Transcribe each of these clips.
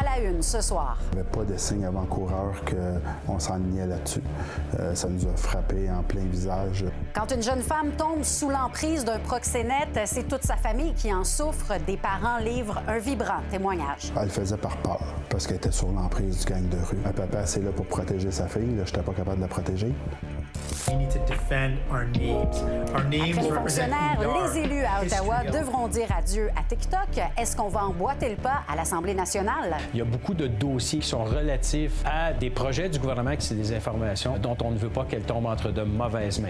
À la une ce soir. Il n'y avait pas de signe avant-coureur qu'on s'enlignait là-dessus. Euh, ça nous a frappé en plein visage. Quand une jeune femme tombe sous l'emprise d'un proxénète, c'est toute sa famille qui en souffre. Des parents livrent un vibrant témoignage. Elle le faisait par peur parce qu'elle était sur l'emprise du gang de rue. Un papa, c'est là pour protéger sa fille. Je n'étais pas capable de la protéger. Après les fonctionnaires, les élus à Ottawa devront dire adieu à TikTok. Est-ce qu'on va emboîter le pas à l'Assemblée nationale? Il y a beaucoup de dossiers qui sont relatifs à des projets du gouvernement qui c'est des informations dont on ne veut pas qu'elles tombent entre de mauvaises mains.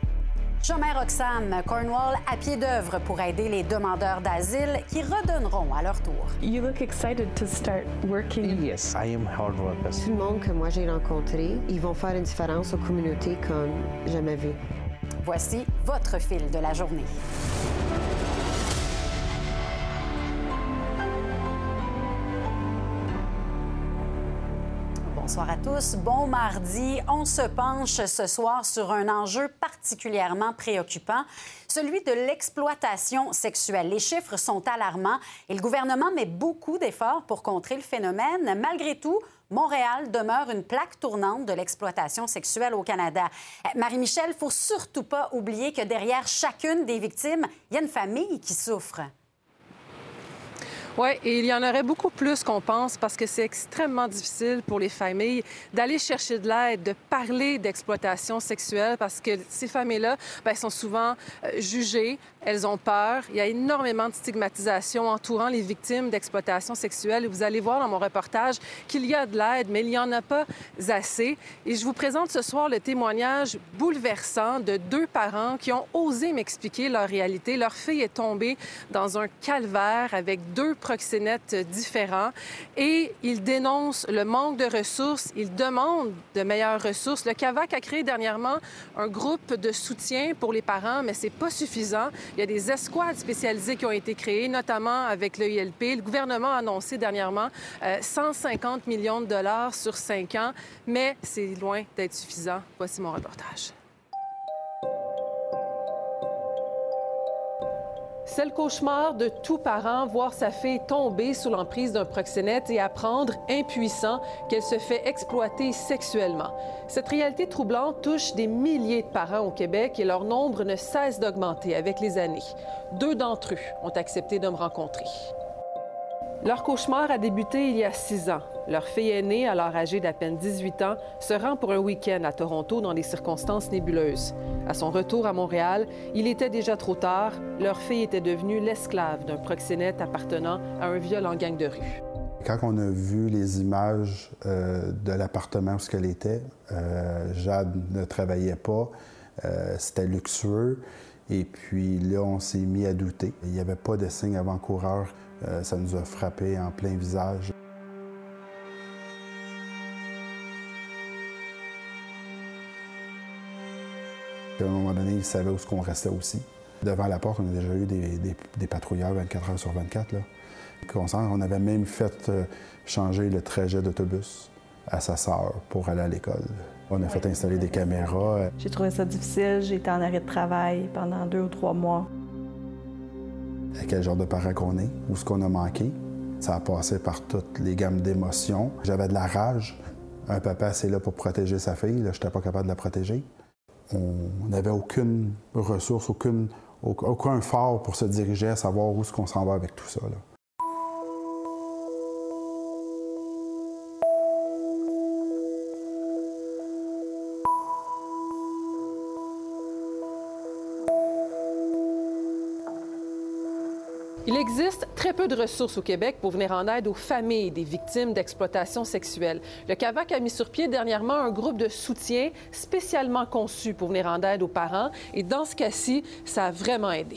Chomère Roxane, Cornwall à pied d'œuvre pour aider les demandeurs d'asile qui redonneront à leur tour. You look excited to start working. Yes, I am hard worker. Tout le monde que moi j'ai rencontré, ils vont faire une différence aux communautés comme jamais vu. Voici votre fil de la journée. Bonsoir à tous. Bon mardi. On se penche ce soir sur un enjeu particulièrement préoccupant, celui de l'exploitation sexuelle. Les chiffres sont alarmants et le gouvernement met beaucoup d'efforts pour contrer le phénomène. Malgré tout, Montréal demeure une plaque tournante de l'exploitation sexuelle au Canada. Marie-Michel, faut surtout pas oublier que derrière chacune des victimes, il y a une famille qui souffre. Oui, et il y en aurait beaucoup plus qu'on pense parce que c'est extrêmement difficile pour les familles d'aller chercher de l'aide, de parler d'exploitation sexuelle parce que ces familles-là ben, sont souvent euh, jugées, elles ont peur. Il y a énormément de stigmatisation entourant les victimes d'exploitation sexuelle. Vous allez voir dans mon reportage qu'il y a de l'aide, mais il n'y en a pas assez. Et je vous présente ce soir le témoignage bouleversant de deux parents qui ont osé m'expliquer leur réalité. Leur fille est tombée dans un calvaire avec deux proxénètes différents et ils dénoncent le manque de ressources. Ils demandent de meilleures ressources. Le CAVAC a créé dernièrement un groupe de soutien pour les parents, mais c'est pas suffisant. Il y a des escouades spécialisées qui ont été créées, notamment avec l'EILP. Le gouvernement a annoncé dernièrement 150 millions de dollars sur cinq ans, mais c'est loin d'être suffisant. Voici mon reportage. C'est le cauchemar de tout parent, voir sa fille tomber sous l'emprise d'un proxénète et apprendre, impuissant, qu'elle se fait exploiter sexuellement. Cette réalité troublante touche des milliers de parents au Québec et leur nombre ne cesse d'augmenter avec les années. Deux d'entre eux ont accepté de me rencontrer. Leur cauchemar a débuté il y a six ans. Leur fille aînée, alors âgée d'à peine 18 ans, se rend pour un week-end à Toronto dans des circonstances nébuleuses. À son retour à Montréal, il était déjà trop tard. Leur fille était devenue l'esclave d'un proxénète appartenant à un violent gang de rue. Quand on a vu les images euh, de l'appartement où elle était, euh, Jade ne travaillait pas, euh, c'était luxueux. Et puis là, on s'est mis à douter. Il n'y avait pas de signe avant-coureur. Euh, ça nous a frappé en plein visage. À un moment donné, ils savaient où ce qu'on restait aussi. Devant la porte, on a déjà eu des, des- des patrouilleurs 24 heures sur 24. Là. On sent- on avait même fait euh, changer le trajet d'autobus à sa sœur pour aller à l'école. On a fait installer des caméras. euh, J'ai trouvé ça difficile. J'ai été en arrêt de travail pendant deux ou trois mois. Quel genre de parent qu'on est, où ce qu'on a manqué. Ça a passé par toutes les gammes d'émotions. J'avais de la rage. Un papa, c'est là pour protéger sa fille. Je n'étais pas capable de la protéger. On n'avait aucune ressource, aucun fort pour se diriger à savoir où est-ce qu'on s'en va avec tout ça. là. Il existe très peu de ressources au Québec pour venir en aide aux familles des victimes d'exploitation sexuelle. Le CAVAC a mis sur pied dernièrement un groupe de soutien spécialement conçu pour venir en aide aux parents et dans ce cas-ci, ça a vraiment aidé.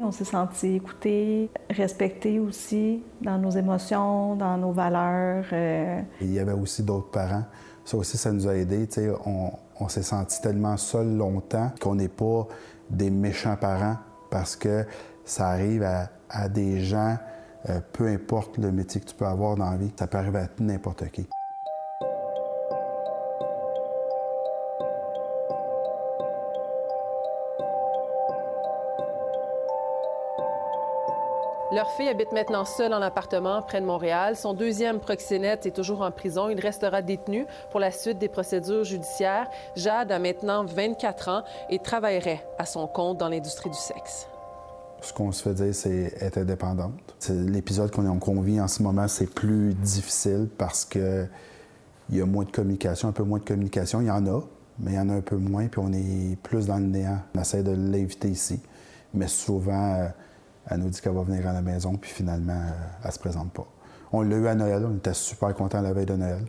On s'est senti écoutés, respectés aussi dans nos émotions, dans nos valeurs. euh, il y avait aussi d'autres parents. Ça aussi, ça nous a aidés. On, on s'est senti tellement seul longtemps qu'on n'est pas des méchants parents parce que ça arrive à, à des gens, euh, peu importe le métier que tu peux avoir dans la vie, ça peut arriver à n'importe qui. Leur fille habite maintenant seule en appartement près de Montréal. Son deuxième proxénète est toujours en prison. Il restera détenu pour la suite des procédures judiciaires. Jade a maintenant 24 ans et travaillerait à son compte dans l'industrie du sexe. Ce qu'on se fait dire, c'est être indépendante. L'épisode qu'on vit en ce moment, c'est plus difficile parce que il y a moins de communication, un peu moins de communication. Il y en a, mais il y en a un peu moins, puis on est plus dans le néant. On essaie de l'inviter ici, mais souvent, euh, elle nous dit qu'elle va venir à la maison, puis finalement, euh, elle se présente pas. On l'a eu à Noël, on était super contents la veille de Noël.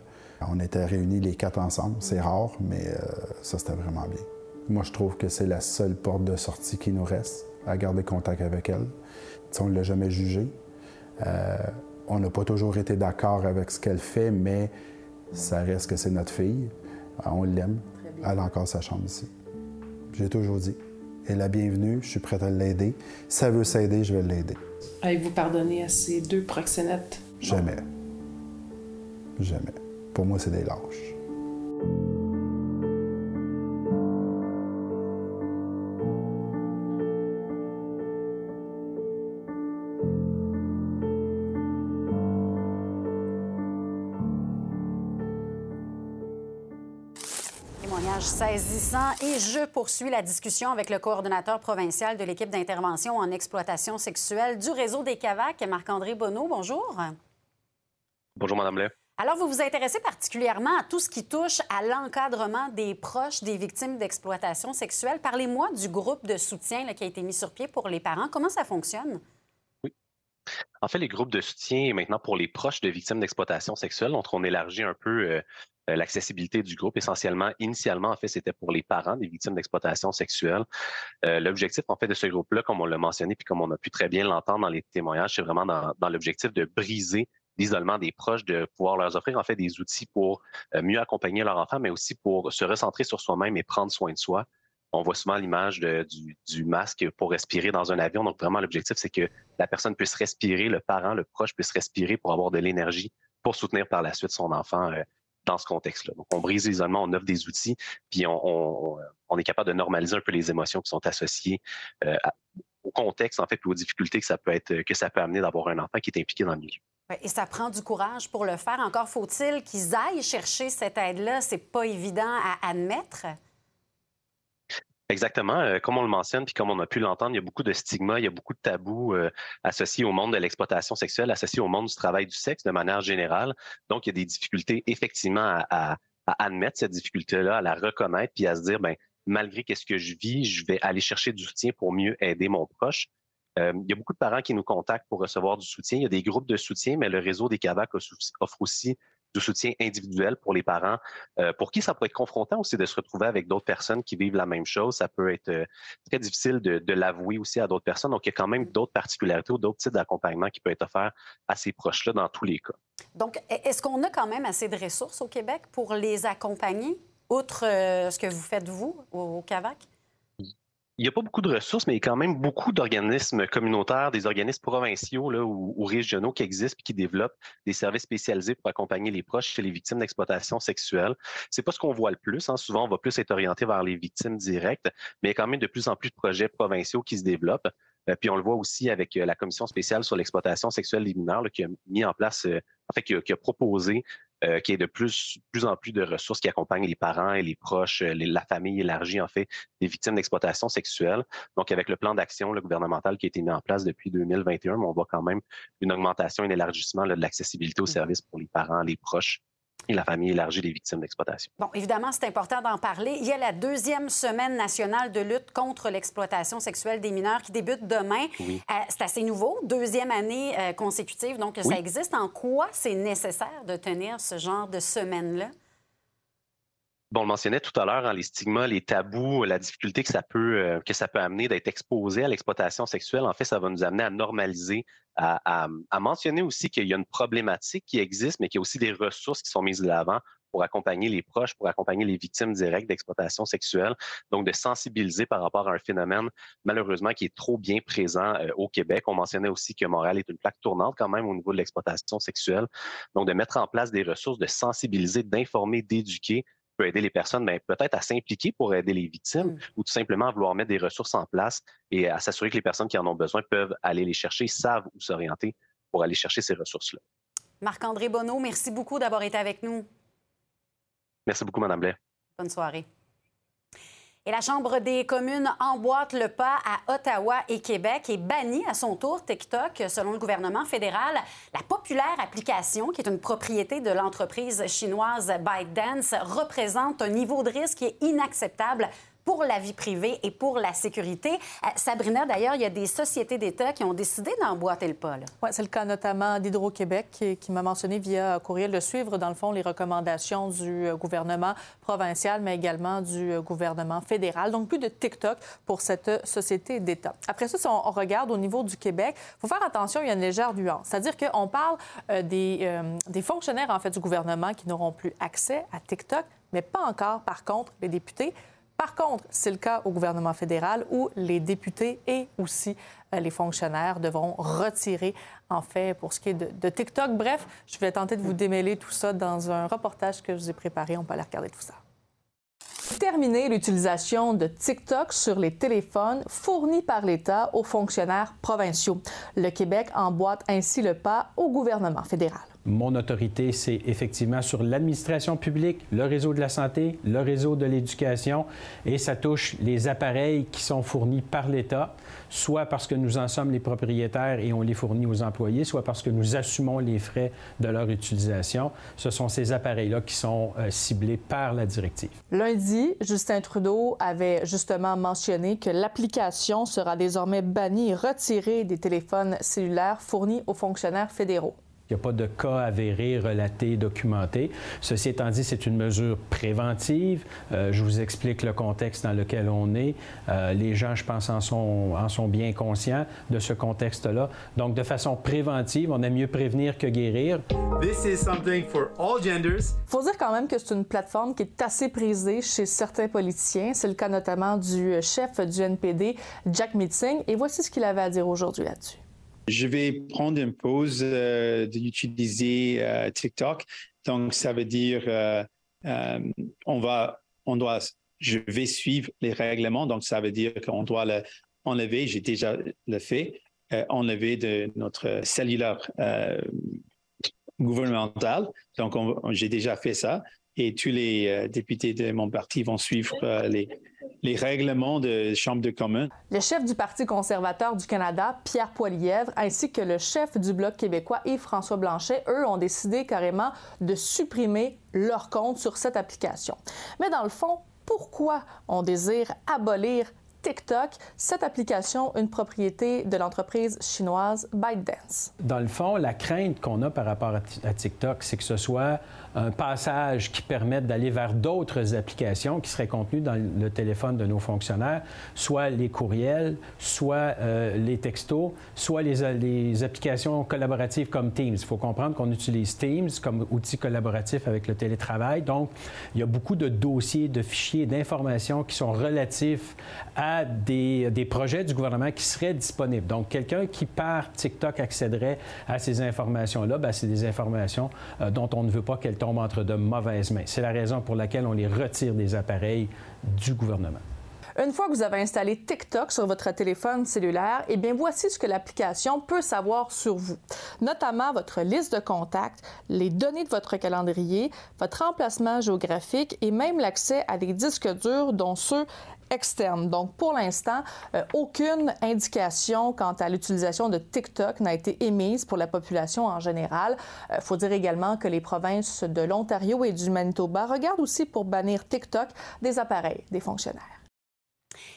On était réunis les quatre ensemble, c'est rare, mais euh, ça, c'était vraiment bien. Moi, je trouve que c'est la seule porte de sortie qui nous reste, à garder contact avec elle. on ne l'a jamais jugée. on n'a pas toujours été d'accord avec ce qu'elle fait, mais ça reste que c'est notre fille. On l'aime. Elle a encore sa chambre ici. J'ai toujours dit, elle est la bienvenue, je suis prête à l'aider. Si elle veut s'aider, je vais l'aider. Avez-vous pardonné à ces deux proxénètes? Jamais. Jamais. Pour moi, c'est des lâches. Et je poursuis la discussion avec le coordonnateur provincial de l'équipe d'intervention en exploitation sexuelle du réseau des CAVAC, Marc-André Bonneau. Bonjour. Bonjour, Madame Lay. Alors, vous vous intéressez particulièrement à tout ce qui touche à l'encadrement des proches des victimes d'exploitation sexuelle. Parlez-moi du groupe de soutien qui a été mis sur pied pour les parents. Comment ça fonctionne? En fait, les groupes de soutien maintenant pour les proches de victimes d'exploitation sexuelle, donc on élargit un peu euh, euh, l'accessibilité du groupe. Essentiellement, initialement, en fait, c'était pour les parents des victimes d'exploitation sexuelle. Euh, l'objectif, en fait, de ce groupe-là, comme on l'a mentionné, puis comme on a pu très bien l'entendre dans les témoignages, c'est vraiment dans, l'objectif de briser l'isolement des proches, de pouvoir leur offrir en fait des outils pour mieux accompagner leur enfant, mais aussi pour se recentrer sur soi-même et prendre soin de soi. On voit souvent l'image du, masque pour respirer dans un avion. Donc vraiment, l'objectif, c'est que la personne puisse respirer, le parent, le proche puisse respirer pour avoir de l'énergie pour soutenir par la suite son enfant dans ce contexte-là. Donc, on brise l'isolement, on offre des outils, puis on, est capable de normaliser un peu les émotions qui sont associées euh, au contexte, en fait, puis aux difficultés que ça peut être, que ça peut amener d'avoir un enfant qui est impliqué dans le milieu. Et ça prend du courage pour le faire. Encore faut-il qu'ils aillent chercher cette aide-là. C'est pas évident à admettre. Exactement. Euh, comme on le mentionne, puis comme on a pu l'entendre, il y a beaucoup de stigmas, il y a beaucoup de tabous euh, associés au monde de l'exploitation sexuelle, associés au monde du travail du sexe de manière générale. Donc, il y a des difficultés effectivement à, admettre cette difficulté-là, à la reconnaître, puis à se dire, ben malgré qu'est-ce que je vis, je vais aller chercher du soutien pour mieux aider mon proche. Euh, il y a beaucoup de parents qui nous contactent pour recevoir du soutien. Il y a des groupes de soutien, mais le réseau des CAVAC offre aussi de soutien individuel pour les parents, euh, pour qui ça peut être confrontant aussi de se retrouver avec d'autres personnes qui vivent la même chose. Ça peut être euh, très difficile de, l'avouer aussi à d'autres personnes. Donc, il y a quand même d'autres particularités ou d'autres types d'accompagnement qui peuvent être offerts à ces proches-là dans tous les cas. Donc, e-, est-ce qu'on a quand même assez de ressources au Québec pour les accompagner, outre euh, ce que vous faites, vous, au CAVAC? Il n'y a pas beaucoup de ressources, mais il y a quand même beaucoup d'organismes communautaires, des organismes provinciaux là, ou, régionaux qui existent et qui développent des services spécialisés pour accompagner les proches chez les victimes d'exploitation sexuelle. C'est pas ce qu'on voit le plus. Hein. Souvent, on va plus être orienté vers les victimes directes, mais il y a quand même de plus en plus de projets provinciaux qui se développent. Euh, puis on le voit aussi avec euh, la commission spéciale sur l'exploitation sexuelle des mineurs qui a mis en place, euh, en fait, qui a proposé euh, qu'il y ait de plus, plus en plus de ressources qui accompagnent les parents et les proches, la famille élargie, en fait, des victimes d'exploitation sexuelle. Donc, avec le plan d'action gouvernemental qui a été mis en place depuis 2021, on voit quand même une augmentation, un élargissement de l'accessibilité aux mmh. services pour les parents, les proches et la famille élargie des victimes d'exploitation. Bon, évidemment, c'est important d'en parler. Il y a la deuxième semaine nationale de lutte contre l'exploitation sexuelle des mineurs qui débute demain. Euh, c'est assez nouveau, deuxième année euh, consécutive, donc ça existe. En quoi c'est nécessaire de tenir ce genre de semaine-là? Bon, on le mentionnait tout à l'heure, hein, les stigmas, les tabous, la difficulté que ça peut, euh, que ça peut amener d'être exposé à l'exploitation sexuelle. En fait, ça va nous amener à normaliser, à, mentionner aussi qu'il y a une problématique qui existe, mais qu'il y a aussi des ressources qui sont mises de l'avant pour accompagner les proches, pour accompagner les victimes directes d'exploitation sexuelle. Donc, de sensibiliser par rapport à un phénomène, malheureusement, qui est trop bien présent euh, au Québec. On mentionnait aussi que Montréal est une plaque tournante quand même au niveau de l'exploitation sexuelle. Donc, de mettre en place des ressources, de sensibiliser, d'informer, d'éduquer peut aider les personnes ben, peut-être à s'impliquer pour aider les victimes mm. ou tout simplement à vouloir mettre des ressources en place et à s'assurer que les personnes qui en ont besoin peuvent aller les chercher, savent où s'orienter pour aller chercher ces ressources-là. Marc-André Bonneau, merci beaucoup d'avoir été avec nous. Merci beaucoup, Mme Blais. Bonne soirée. Et la Chambre des communes emboîte le pas à Ottawa et Québec et bannit à son tour TikTok, selon le gouvernement fédéral. La populaire application, qui est une propriété de l'entreprise chinoise ByteDance, représente un niveau de risque qui est inacceptable pour la vie privée et pour la sécurité. Euh, Sabrina, d'ailleurs, il y a des sociétés d'État qui ont décidé d'emboîter le pas. Oui, c'est le cas notamment d'Hydro-Québec qui, m'a mentionné via courriel de suivre, dans le fond, les recommandations du euh, gouvernement provincial, mais également du euh, gouvernement fédéral. Donc, plus de TikTok pour cette société d'État. Après ça, si on, regarde au niveau du Québec, il faut faire attention, il y a une légère nuance. C'est-à-dire qu'on parle des, des fonctionnaires, en fait, du gouvernement qui n'auront plus accès à TikTok, mais pas encore, par contre, les députés. Par contre, c'est le cas au gouvernement fédéral où les députés et aussi euh, les fonctionnaires devront retirer, en fait, pour ce qui est de, TikTok. Bref, je vais tenter de vous démêler tout ça dans un reportage que je vous ai préparé. On peut aller regarder tout ça. Terminer l'utilisation de TikTok sur les téléphones fournis par l'État aux fonctionnaires provinciaux. Le Québec emboîte ainsi le pas au gouvernement fédéral. Mon autorité, c'est effectivement sur l'administration publique, le réseau de la santé, le réseau de l'éducation, et ça touche les appareils qui sont fournis par l'État, soit parce que nous en sommes les propriétaires et on les fournit aux employés, soit parce que nous assumons les frais de leur utilisation. Ce sont ces appareils-là qui sont euh, ciblés par la directive. Lundi, Justin Trudeau avait justement mentionné que l'application sera désormais bannie et retirée des téléphones cellulaires fournis aux fonctionnaires fédéraux. Il n'y a pas de cas avérés, relatés, documentés. Ceci étant dit, c'est une mesure préventive. Euh, je vous explique le contexte dans lequel on est. Euh, les gens, je pense, en sont, en sont bien conscients de ce contexte-là. Donc, de façon préventive, on aime mieux prévenir que guérir. This is something for all genders. Faut dire quand même que c'est une plateforme qui est assez prisée chez certains politiciens. C'est le cas notamment du chef du NPD, Jack Meeting. Et voici ce qu'il avait à dire aujourd'hui là-dessus. Je vais prendre une pause euh, d'utiliser euh, TikTok. Donc, ça veut dire euh, on va, on doit, je vais suivre les règlements. Donc, ça veut dire qu'on doit l'enlever. J'ai déjà le fait. enlever de notre cellulaire gouvernemental. Donc, j'ai déjà fait ça. Et tous les députés de mon parti vont suivre les, les règlements de Chambre de communes. Le chef du Parti conservateur du Canada, Pierre Poilièvre, ainsi que le chef du Bloc québécois, Yves-François Blanchet, eux, ont décidé carrément de supprimer leur compte sur cette application. Mais dans le fond, pourquoi on désire abolir TikTok, cette application, une propriété de l'entreprise chinoise ByteDance. Dans le fond, la crainte qu'on a par rapport à TikTok, c'est que ce soit un passage qui permette d'aller vers d'autres applications qui seraient contenues dans le téléphone de nos fonctionnaires, soit les courriels, soit euh, les textos, soit les, les, applications collaboratives comme Teams. Il faut comprendre qu'on utilise Teams comme outil collaboratif avec le télétravail. Donc, il y a beaucoup de dossiers, de fichiers, d'informations qui sont relatifs à des, projets du gouvernement qui seraient disponibles. Donc, quelqu'un qui par TikTok accéderait à ces informations-là, ben, c'est des informations euh, dont on ne veut pas qu'elles entre de mauvaises mains. C'est la raison pour laquelle on les retire des appareils du gouvernement. Une fois que vous avez installé TikTok sur votre téléphone cellulaire, eh bien voici ce que l'application peut savoir sur vous, notamment votre liste de contacts, les données de votre calendrier, votre emplacement géographique et même l'accès à des disques durs dont ceux Donc, pour l'instant, euh, aucune indication quant à l'utilisation de TikTok n'a été émise pour la population en général. Il euh, faut dire également que les provinces de l'Ontario et du Manitoba regardent aussi pour bannir TikTok des appareils des fonctionnaires.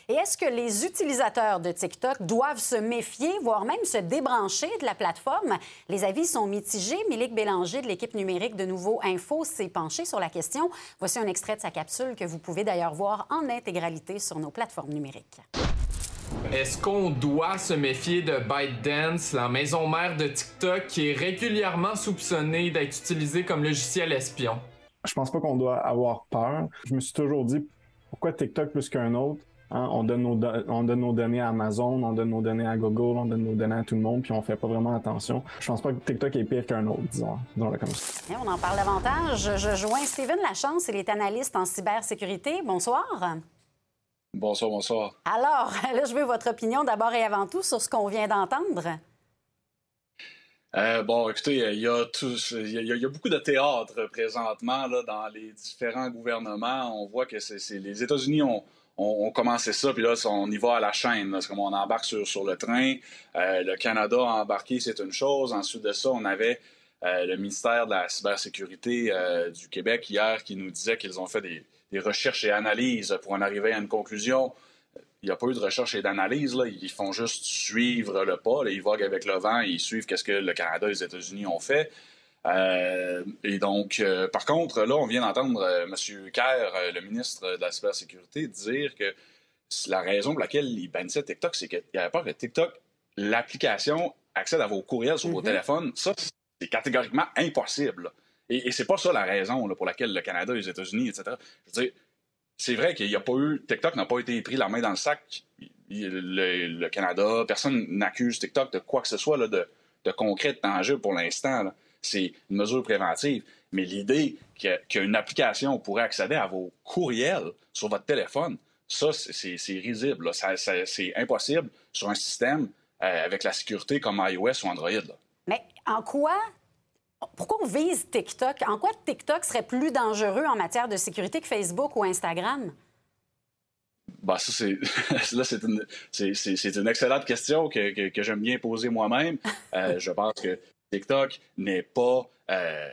Et est-ce que les utilisateurs de TikTok doivent se méfier, voire même se débrancher de la plateforme? Les avis sont mitigés. Milik Bélanger de l'équipe numérique de Nouveau Info s'est penché sur la question. Voici un extrait de sa capsule que vous pouvez d'ailleurs voir en intégralité sur nos plateformes numériques. Est-ce qu'on doit se méfier de ByteDance, la maison mère de TikTok, qui est régulièrement soupçonnée d'être utilisée comme logiciel espion? Je pense pas qu'on doit avoir peur. Je me suis toujours dit pourquoi TikTok plus qu'un autre? Hein, on, donne nos on donne nos données à Amazon, on donne nos données à Google, on donne nos données à tout le monde, puis on fait pas vraiment attention. Je pense pas que TikTok est pire qu'un autre, disons, disons comme ça. on en parle davantage. Je joins Steven Lachance, il est analyste en cybersécurité. Bonsoir. Bonsoir, bonsoir. Alors, là, je veux votre opinion d'abord et avant tout sur ce qu'on vient d'entendre. Euh, bon, écoutez, il y, a il, y a, beaucoup de théâtre présentement là, dans les différents gouvernements. On voit que c'est, les États-Unis ont, ont, commencé ça, puis là, on y va à la chaîne. Comme on embarque sur, le train. Euh, le Canada a embarqué, c'est une chose. Ensuite de ça, on avait euh, le ministère de la cybersécurité du Québec hier qui nous disait qu'ils ont fait des, recherches et analyses pour en arriver à une conclusion il n'y a pas eu de recherche et d'analyse. Ils font juste suivre le pas. Ils voguent avec le vent et ils suivent ce que le Canada et les États-Unis ont fait. Euh, et donc, euh, par contre, là, on vient d'entendre euh, M. Kerr, le ministre de la cybersécurité, dire que la raison pour laquelle il bannissait TikTok, c'est qu'il n'y avait pas que TikTok, l'application accède à vos courriels sur vos mm-hmm. téléphones. Ça, c'est catégoriquement impossible. Et, et c'est pas ça la raison pour laquelle le Canada les États-Unis, etc. Je veux dire, c'est vrai qu'il n'y a pas eu. TikTok n'a pas été pris la main dans le sac. Le, Canada, personne n'accuse TikTok de quoi que ce soit là, de, de concret, de tangible pour l'instant. C'est une mesure préventive. Mais l'idée qu'une application pourrait accéder à vos courriels sur votre téléphone, ça, c'est risible. c'est impossible sur un système euh, avec la sécurité comme iOS ou Android. Mais en quoi pourquoi on vise TikTok? En quoi TikTok serait plus dangereux en matière de sécurité que Facebook ou Instagram? Bah, ça, c'est, là, c'est une, c'est, une excellente question que, que, j'aime bien poser moi-même. Euh, je pense que TikTok n'est pas. Euh,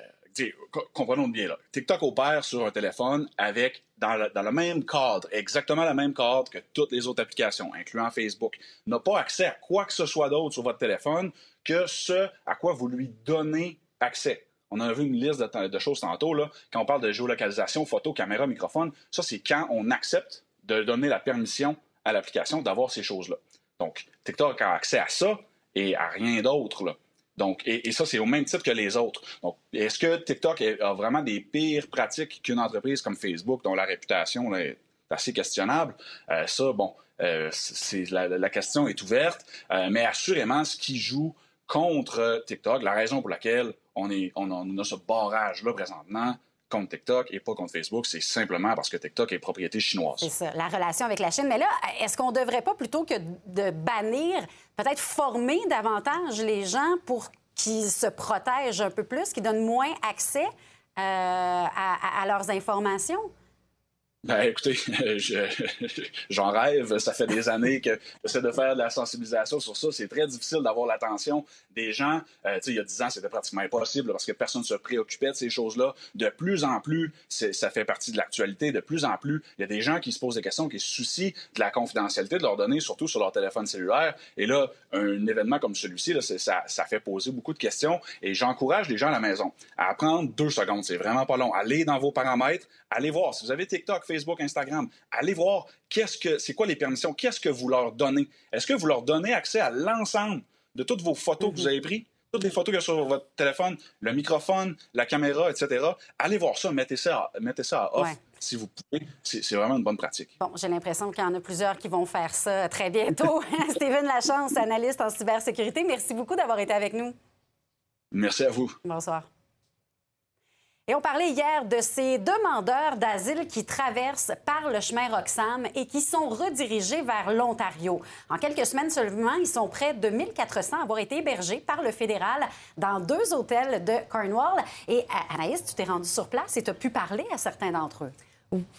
comprenons bien là. TikTok opère sur un téléphone avec, dans le, même cadre, exactement le même cadre que toutes les autres applications, incluant Facebook. N'a pas accès à quoi que ce soit d'autre sur votre téléphone que ce à quoi vous lui donnez accès. On a vu une liste de, choses tantôt. Là. Quand on parle de géolocalisation, photo, caméra, microphone, ça, c'est quand on accepte de donner la permission à l'application d'avoir ces choses-là. Donc, TikTok a accès à ça et à rien d'autre. Donc, et, ça, c'est au même titre que les autres. Donc, est-ce que TikTok a vraiment des pires pratiques qu'une entreprise comme Facebook, dont la réputation est assez questionnable? Euh, ça, bon, euh, la, question est ouverte, euh, mais assurément, ce qui joue contre TikTok, la raison pour laquelle on, est, on, a, ce barrage-là présentement contre TikTok et pas contre Facebook, c'est simplement parce que TikTok est propriété chinoise. C'est ça, la relation avec la Chine. Mais là, est-ce qu'on ne devrait pas, plutôt que de bannir, peut-être former davantage les gens pour qu'ils se protègent un peu plus, qu'ils donnent moins accès euh, à, à leurs informations? Ben, écoutez, j'en rêve. Ça fait des années que j'essaie de faire de la sensibilisation sur ça. C'est très difficile d'avoir l'attention des gens. Euh, il y a dix ans, c'était pratiquement impossible parce que personne ne se préoccupait de ces choses-là. De plus en plus, ça fait partie de l'actualité. De plus en plus, il y a des gens qui se posent des questions, qui se soucient de la confidentialité de leurs données, surtout sur leur téléphone cellulaire. Et là, un événement comme celui-ci, ça, fait poser beaucoup de questions. Et j'encourage les gens à la maison à prendre deux secondes. C'est vraiment pas long. Allez dans vos paramètres, allez voir. Si vous avez TikTok, Facebook, Facebook, Instagram. Allez voir qu'est-ce que c'est quoi les permissions, qu'est-ce que vous leur donnez? Est-ce que vous leur donnez accès à l'ensemble de toutes vos photos que vous avez prises? toutes les photos qu'il y a sur votre téléphone, le microphone, la caméra, etc. Allez voir ça, mettez ça à, mettez ça à off si vous pouvez. C'est vraiment une bonne pratique. Bon, j'ai l'impression qu'il y en a plusieurs qui vont faire ça très bientôt. Steven Lachance, analyste en cybersécurité, merci beaucoup d'avoir été avec nous. Merci à vous. Bonsoir. Et on parlait hier de ces demandeurs d'asile qui traversent par le chemin Roxham et qui sont redirigés vers l'Ontario. En quelques semaines seulement, ils sont près de 1400 à avoir été hébergés par le fédéral dans deux hôtels de Cornwall. Et Anaïs, tu t'es rendue sur place et tu as pu parler à certains d'entre eux.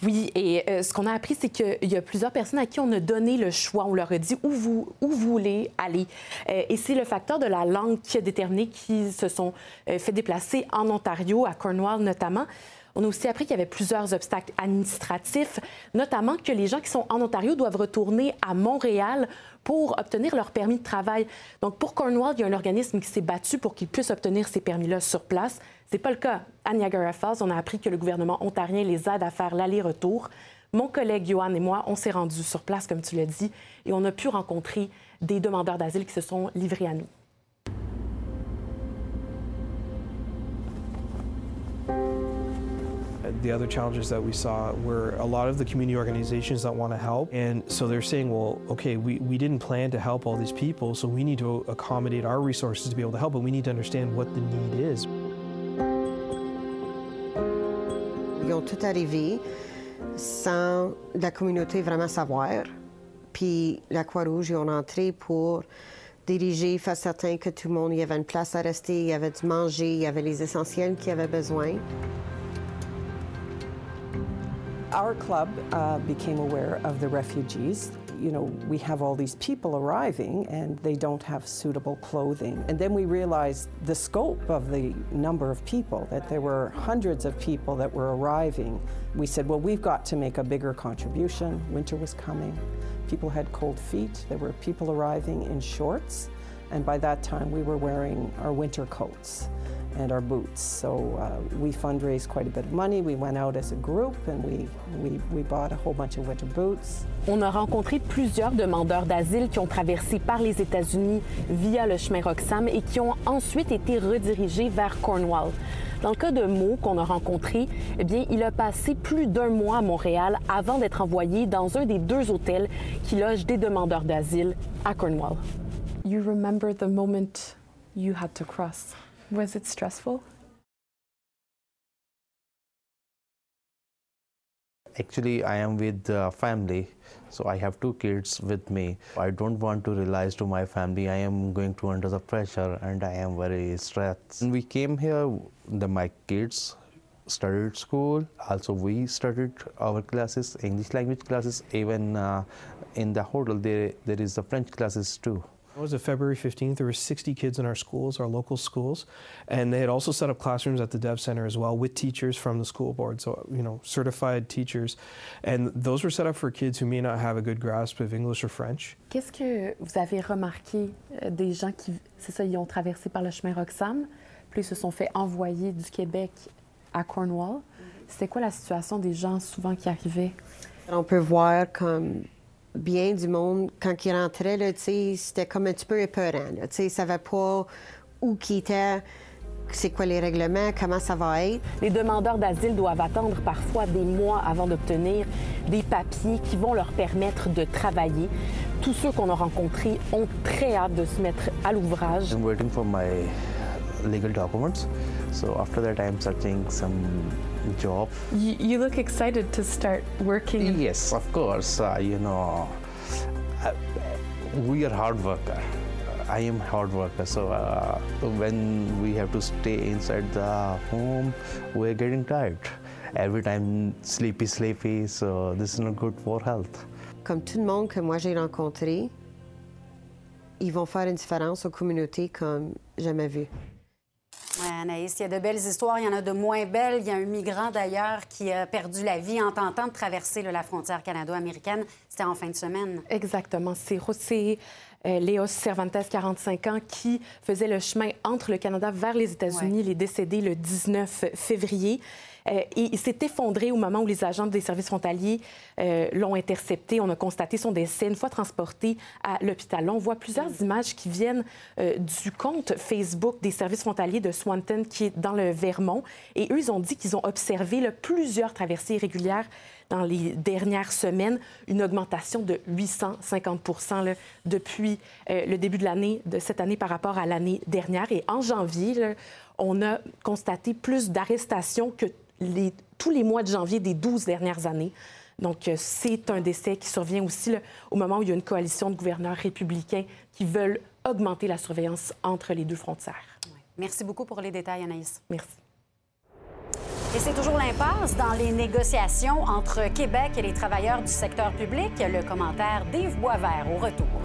Oui, et euh, ce qu'on a appris, c'est qu'il y a plusieurs personnes à qui on a donné le choix. On leur a dit où vous, où voulez aller. Euh, et c'est le facteur de la langue qui a déterminé qu'ils se sont euh, fait déplacer en Ontario, à Cornwall notamment. On a aussi appris qu'il y avait plusieurs obstacles administratifs, notamment que les gens qui sont en Ontario doivent retourner à Montréal pour obtenir leur permis de travail. Donc, pour Cornwall, il y a un organisme qui s'est battu pour qu'ils puissent obtenir ces permis-là sur place. Ce n'est pas le cas à Niagara Falls. On a appris que le gouvernement ontarien les aide à faire l'aller-retour. Mon collègue Johan et moi, on s'est rendus sur place, comme tu l'as dit, et on a pu rencontrer des demandeurs d'asile qui se sont livrés à nous. The other challenges that we saw were a lot of the community organizations that want to help. And so they're saying, well, okay, we, we didn't plan to help all these people, so we need to accommodate our resources to be able to help, but we need to understand what the need is. Ils ont tout arrivé sans la communauté vraiment savoir. Puis la Croix-Rouge, ils ont entré pour diriger, faire certain que tout le monde, il y avait une place à rester, il y avait du manger, il y avait les essentiels qu'il avait besoin. Our club uh, became aware of the refugees. You know, we have all these people arriving and they don't have suitable clothing. And then we realized the scope of the number of people, that there were hundreds of people that were arriving. We said, well, we've got to make a bigger contribution. Winter was coming. People had cold feet. There were people arriving in shorts. And by that time, we were wearing our winter coats and our boots. So uh, we fundraised quite a bit of money. We went out as a group and we, we, we bought a whole bunch of winter boots. On a rencontré plusieurs demandeurs d'asile qui ont traversé par les États-Unis via le chemin Roxham et qui ont ensuite été redirigés vers Cornwall. Dans le cas de Mo qu'on a rencontré, eh bien, il a passé plus d'un mois à Montréal avant d'être envoyé dans un des deux hôtels qui logent des demandeurs d'asile à Cornwall. You remember the moment you had to cross? Was it stressful? Actually, I am with uh, family, so I have two kids with me. I don't want to realize to my family I am going to under the pressure and I am very stressed. When we came here, the, my kids started school. Also, we started our classes, English language classes. Even uh, in the hotel, there, there is the French classes too. As of February 15th, there were 60 kids in our schools, our local schools, and they had also set up classrooms at the Dev Center as well with teachers from the school board, so you know certified teachers, and those were set up for kids who may not have a good grasp of English or French. Qu'est-ce que vous avez remarqué euh, des gens qui, c'est ça, ils ont traversé par le chemin Roxham, puis ils se sont fait envoyer du Québec à Cornwall. C'était quoi la situation des gens souvent qui arrivaient? On peut voir comme bien du monde, quand ils rentraient, là, c'était comme un petit peu épeurant. Là, ils ne savaient pas où qu'ils étaient, c'est quoi les règlements, comment ça va être. Les demandeurs d'asile doivent attendre parfois des mois avant d'obtenir des papiers qui vont leur permettre de travailler. Tous ceux qu'on a rencontrés ont très hâte de se mettre à l'ouvrage. I'm waiting for my legal documents. So after that, I'm searching some job. You, you look excited to start working. Yes, of course. Uh, you know, uh, we are hard worker. I am hard worker, so uh, when we have to stay inside the home, we're getting tired. Every time sleepy, sleepy. So this is not good for health. Comme tout le monde que moi j'ai rencontré, ils vont faire une différence aux communautés comme jamais vu. Anaïs, il y a de belles histoires, il y en a de moins belles. Il y a un migrant d'ailleurs qui a perdu la vie en tentant de traverser là, la frontière canado-américaine. C'était en fin de semaine. Exactement. C'est José euh, Léos Cervantes, 45 ans, qui faisait le chemin entre le Canada vers les États-Unis. Ouais. Il est décédé le 19 février. Euh, et il s'est effondré au moment où les agents des services frontaliers euh, l'ont intercepté. On a constaté son décès une fois transporté à l'hôpital. On voit plusieurs images qui viennent euh, du compte Facebook des services frontaliers de Swanton, qui est dans le Vermont. Et eux, ils ont dit qu'ils ont observé là, plusieurs traversées irrégulières dans les dernières semaines, une augmentation de 850 là, depuis euh, le début de l'année, de cette année par rapport à l'année dernière. Et en janvier, là, on a constaté plus d'arrestations que les, tous les mois de janvier des 12 dernières années. Donc, euh, c'est un décès qui survient aussi là, au moment où il y a une coalition de gouverneurs républicains qui veulent augmenter la surveillance entre les deux frontières. Merci beaucoup pour les détails, Anaïs. Merci. Et c'est toujours l'impasse dans les négociations entre Québec et les travailleurs du secteur public. Le commentaire d'Yves Boisvert au retour.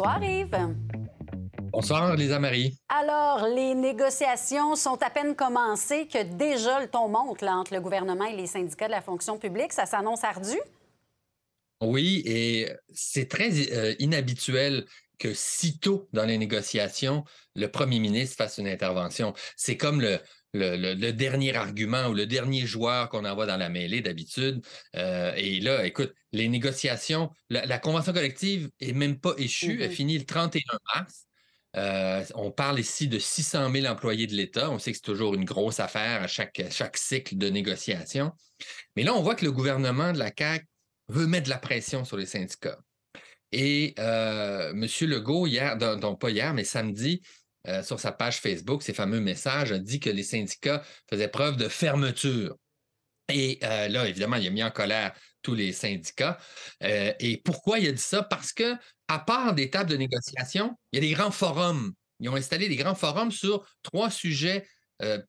Bonsoir Yves. Bonsoir, Lisa Marie. Alors, les négociations sont à peine commencées que déjà le ton monte là, entre le gouvernement et les syndicats de la fonction publique. Ça s'annonce ardu? Oui, et c'est très euh, inhabituel que sitôt dans les négociations, le premier ministre fasse une intervention. C'est comme le, le, dernier argument ou le dernier joueur qu'on envoie dans la mêlée d'habitude. Euh, et là, écoute, les négociations, la, convention collective n'est même pas échue, elle mm-hmm. finit le 31 mars. Euh, on parle ici de 600 000 employés de l'État. On sait que c'est toujours une grosse affaire à chaque, chaque cycle de négociation. Mais là, on voit que le gouvernement de la CAQ veut mettre de la pression sur les syndicats. Et euh, M. Legault, hier, donc pas hier, mais samedi, euh, sur sa page Facebook, ces fameux messages, a dit que les syndicats faisaient preuve de fermeture. Et euh, là, évidemment, il a mis en colère tous les syndicats. Euh, et pourquoi il a dit ça? Parce que, à part des tables de négociation, il y a des grands forums. Ils ont installé des grands forums sur trois sujets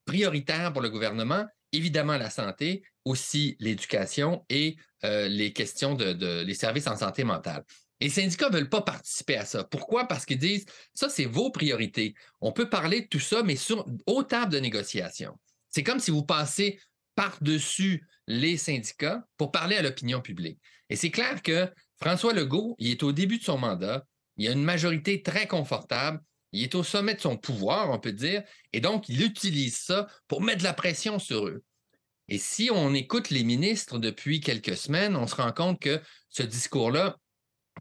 prioritaires pour le gouvernement. Évidemment, la santé, aussi l'éducation et les questions de, services en santé mentale. Les syndicats ne veulent pas participer à ça. Pourquoi? Parce qu'ils disent, ça, c'est vos priorités. On peut parler de tout ça, mais sur, aux tables de négociation. C'est comme si vous passez par-dessus les syndicats pour parler à l'opinion publique. Et c'est clair que François Legault, il est au début de son mandat, il a une majorité très confortable, il est au sommet de son pouvoir, on peut dire, et donc il utilise ça pour mettre de la pression sur eux. Et si on écoute les ministres depuis quelques semaines, on se rend compte que ce discours-là,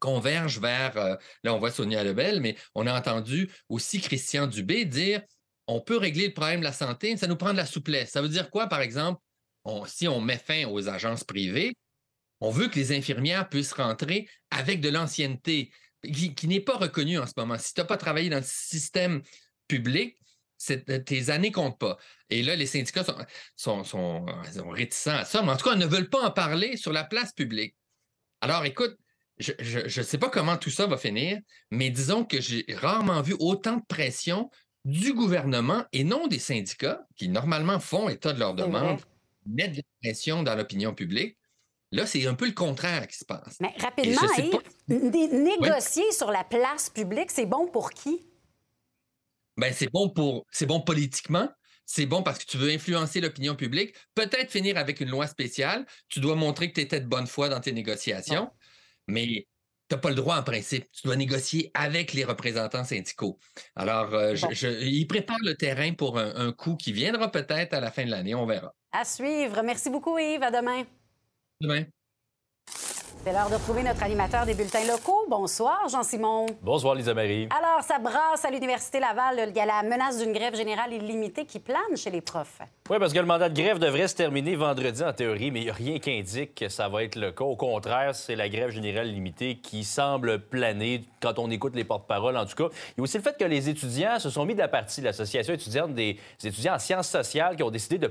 converge vers, euh, là on voit Sonia Lebel, mais on a entendu aussi Christian Dubé dire on peut régler le problème de la santé, ça nous prend de la souplesse. Ça veut dire quoi, par exemple, si on met fin aux agences privées, on veut que les infirmières puissent rentrer avec de l'ancienneté qui, n'est pas reconnue en ce moment. Si tu n'as pas travaillé dans le système public, euh, tes années comptent pas. Et là, les syndicats sont, sont, réticents à ça, mais en tout cas, ils ne veulent pas en parler sur la place publique. Alors, écoute, je ne sais pas comment tout ça va finir, mais disons que j'ai rarement vu autant de pression du gouvernement et non des syndicats qui normalement font état de leur demande, mettre de la pression dans l'opinion publique. Là, c'est un peu le contraire qui se passe. Mais rapidement, négocier sur la place publique, c'est bon pour qui? Ben, c'est bon pour c'est bon politiquement. C'est bon parce que tu veux influencer l'opinion publique. Peut-être finir avec une loi spéciale. Tu dois montrer que tu étais de bonne foi dans tes négociations mais tu n'as pas le droit en principe. Tu dois négocier avec les représentants syndicaux. Alors, euh, il prépare le terrain pour un, coup qui viendra peut-être à la fin de l'année. On verra. À suivre. Merci beaucoup, Yves. À demain. Demain. C'est l'heure de retrouver notre animateur des bulletins locaux. Bonsoir, Jean-Simon. Bonsoir, Lisa Marie. Alors, ça brasse à l'Université Laval. Il y a la menace d'une grève générale illimitée qui plane chez les profs. Oui, parce que le mandat de grève devrait se terminer vendredi en théorie, mais il n'y a rien qui indique que ça va être le cas. Au contraire, c'est la grève générale illimitée qui semble planer quand on écoute les porte-paroles, en tout cas. Il y a aussi le fait que les étudiants se sont mis de la partie, l'Association étudiante des étudiants en sciences sociales, qui ont décidé de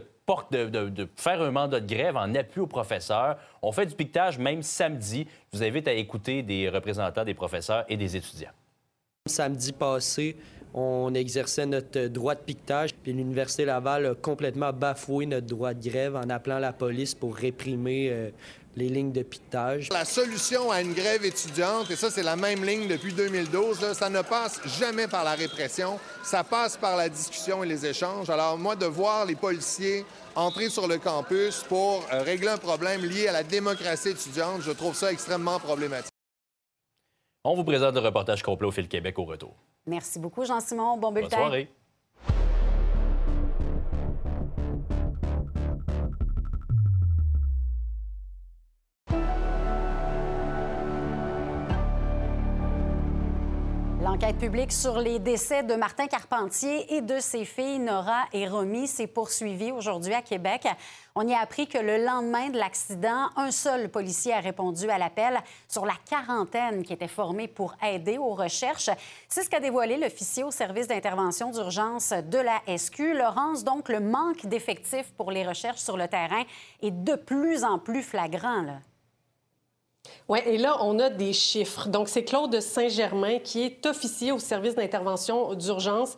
de, faire un mandat de grève en appui aux professeurs. On fait du piquetage même samedi. Je vous invite à écouter des représentants des professeurs et des étudiants. Samedi passé, on exerçait notre droit de piquetage, puis l'Université Laval a complètement bafoué notre droit de grève en appelant la police pour réprimer euh, les lignes de piquetage. La solution à une grève étudiante, et ça c'est la même ligne depuis 2012, ça ne passe jamais par la répression, ça passe par la discussion et les échanges. Alors moi, de voir les policiers entrer sur le campus pour euh, régler un problème lié à la démocratie étudiante, je trouve ça extrêmement problématique. On vous présente le reportage complet au Fil Québec au retour. Merci beaucoup, Jean-Simon. Bon bulletin. Bonne soirée. L'enquête publique sur les décès de Martin Carpentier et de ses filles Nora et Romy s'est poursuivie aujourd'hui à Québec. On y a appris que le lendemain de l'accident, un seul policier a répondu à l'appel sur la quarantaine qui était formée pour aider aux recherches. C'est ce qu'a dévoilé l'officier au service d'intervention d'urgence de la SQ. Laurence, donc, le manque d'effectifs pour les recherches sur le terrain est de plus en plus flagrant. Oui, et là, on a des chiffres. Donc, c'est Claude Saint-Germain qui est officier au service d'intervention d'urgence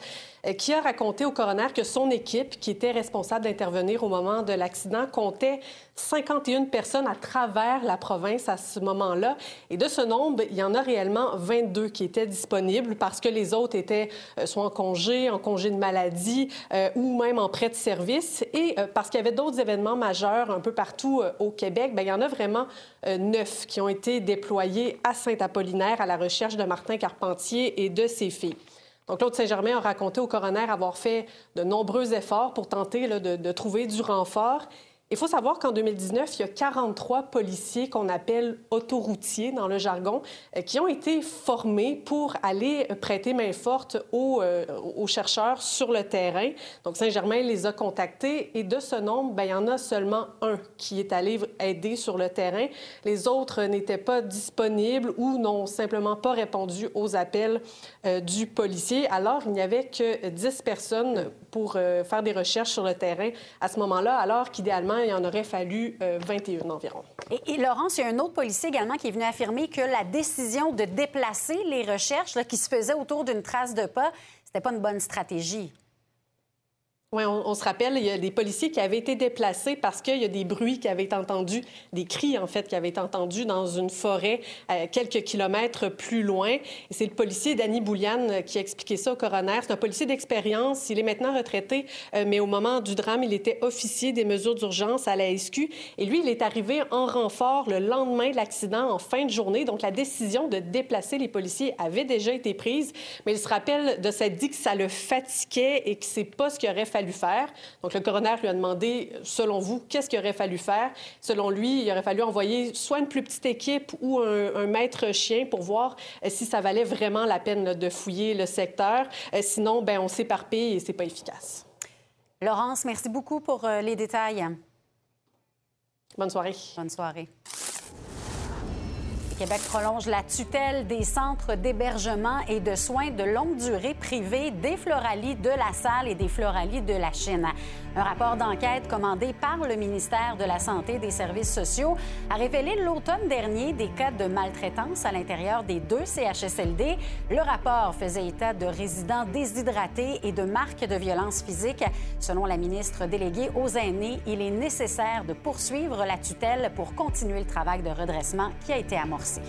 qui a raconté au coroner que son équipe, qui était responsable d'intervenir au moment de l'accident, comptait 51 personnes à travers la province à ce moment-là. Et de ce nombre, il y en a réellement 22 qui étaient disponibles parce que les autres étaient euh, soit en congé, en congé de maladie euh, ou même en prêt de service. Et euh, parce qu'il y avait d'autres événements majeurs un peu partout au Québec, bien, il y en a vraiment neuf qui ont été déployés à Saint-Apollinaire à la recherche de Martin Carpentier et de ses filles. Donc, Claude Saint-Germain a raconté au coroner avoir fait de nombreux efforts pour tenter de, de trouver du renfort. Il faut savoir qu'en 2019, il y a 43 policiers qu'on appelle autoroutiers dans le jargon, euh, qui ont été formés pour aller prêter main forte aux, euh, aux chercheurs sur le terrain. Donc, Saint-Germain les a contactés et de ce nombre, bien, il y en a seulement un qui est allé aider sur le terrain. Les autres n'étaient pas disponibles ou n'ont simplement pas répondu aux appels euh, du policier. Alors, il n'y avait que 10 personnes pour faire des recherches sur le terrain à ce moment-là, alors qu'idéalement, il en aurait fallu 21 euh, environ. Et, Laurence, il y a un autre policier également qui est venu affirmer que la décision de déplacer les recherches qui se faisaient autour d'une trace de pas, c'était pas une bonne stratégie. Oui, on, se rappelle, il y a des policiers qui avaient été déplacés parce qu'il y a des bruits qui avaient été entendus, des cris en fait qui avaient été entendus dans une forêt euh, quelques kilomètres plus loin. C'est le policier Danny Bouliane qui a expliqué ça au coroner. C'est un policier d'expérience. Il est maintenant retraité, euh, mais au moment du drame, il était officier des mesures d'urgence à la SQ. Et lui, il est arrivé en renfort le lendemain de l'accident, en fin de journée. Donc la décision de déplacer les policiers avait déjà été prise, mais il se rappelle de cette dit que ça le fatiguait et que c'est pas ce qu'il aurait fallu faire. Donc, le coroner lui a demandé, selon vous, qu'est-ce qu'il aurait fallu faire? Selon lui, il aurait fallu envoyer soit une plus petite équipe ou un, maître chien pour voir euh, si ça valait vraiment la peine de fouiller le secteur. Euh, sinon, ben, on s'éparpille et c'est pas efficace. Laurence, merci beaucoup pour euh, les détails. Bonne soirée. Bonne soirée. Québec prolonge la tutelle des centres d'hébergement et de soins de longue durée privés des Floralies de la Salle et des Floralies de la Chine. Un rapport d'enquête commandé par le ministère de la Santé et des Services sociaux a révélé l'automne dernier des cas de maltraitance à l'intérieur des deux CHSLD. Le rapport faisait état de résidents déshydratés et de marques de violence physique. Selon la ministre déléguée aux aînés, il est nécessaire de poursuivre la tutelle pour continuer le travail de redressement qui a été amorcé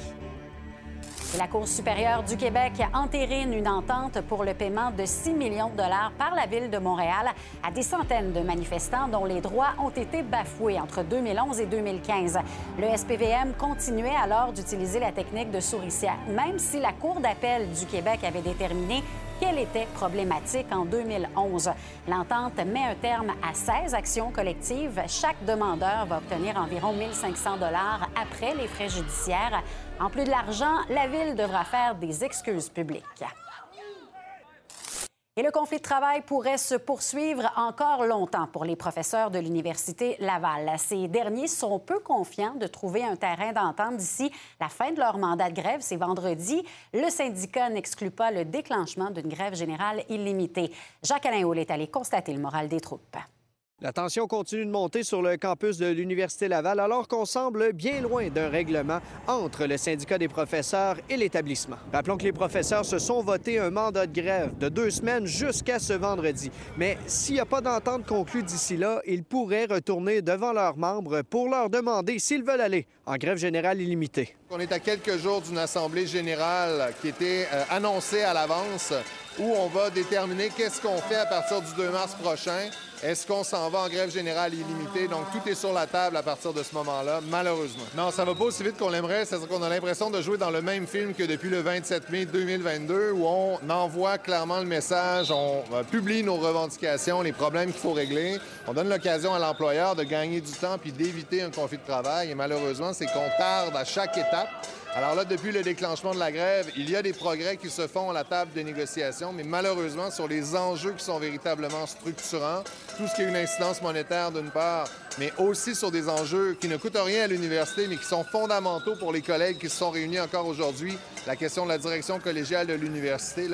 la Cour supérieure du Québec entérine une entente pour le paiement de 6 millions de dollars par la Ville de Montréal à des centaines de manifestants dont les droits ont été bafoués entre 2011 et 2015. Le SPVM continuait alors d'utiliser la technique de souricière, même si la Cour d'appel du Québec avait déterminé qu'elle était problématique en 2011. L'entente met un terme à 16 actions collectives. Chaque demandeur va obtenir environ 1500 dollars après les frais judiciaires. En plus de l'argent, la Ville devra faire des excuses publiques. Et le conflit de travail pourrait se poursuivre encore longtemps pour les professeurs de l'Université Laval. Ces derniers sont peu confiants de trouver un terrain d'entente d'ici la fin de leur mandat de grève. C'est vendredi. Le syndicat n'exclut pas le déclenchement d'une grève générale illimitée. Jacques-Alain Houle est allé constater le moral des troupes. La tension continue de monter sur le campus de l'Université Laval alors qu'on semble bien loin d'un règlement entre le syndicat des professeurs et l'établissement. Rappelons que les professeurs se sont votés un mandat de grève de deux semaines jusqu'à ce vendredi. Mais s'il n'y a pas d'entente conclue d'ici là, ils pourraient retourner devant leurs membres pour leur demander s'ils veulent aller en grève générale illimitée. On est à quelques jours d'une assemblée générale qui était euh, annoncée à l'avance où on va déterminer qu'est-ce qu'on fait à partir du 2 mars prochain. Est-ce qu'on s'en va en grève générale illimitée? Donc, tout est sur la table à partir de ce moment-là, malheureusement. Non, ça va pas aussi vite qu'on l'aimerait. C'est-à-dire qu'on a l'impression de jouer dans le même film que depuis le 27 mai 2022, où on envoie clairement le message, on euh, publie nos revendications, les problèmes qu'il faut régler. On donne l'occasion à l'employeur de gagner du temps puis d'éviter un conflit de travail. Et malheureusement, c'est qu'on tarde à chaque étape. Alors là, depuis le déclenchement de la grève, il y a des progrès qui se font à la table de négociation, mais malheureusement, sur les enjeux qui sont véritablement structurants, tout ce qui est une incidence monétaire d'une part, mais aussi sur des enjeux qui ne coûtent rien à l'université, mais qui sont fondamentaux pour les collègues qui se sont réunis encore aujourd'hui, la question de la direction collégiale de l'université,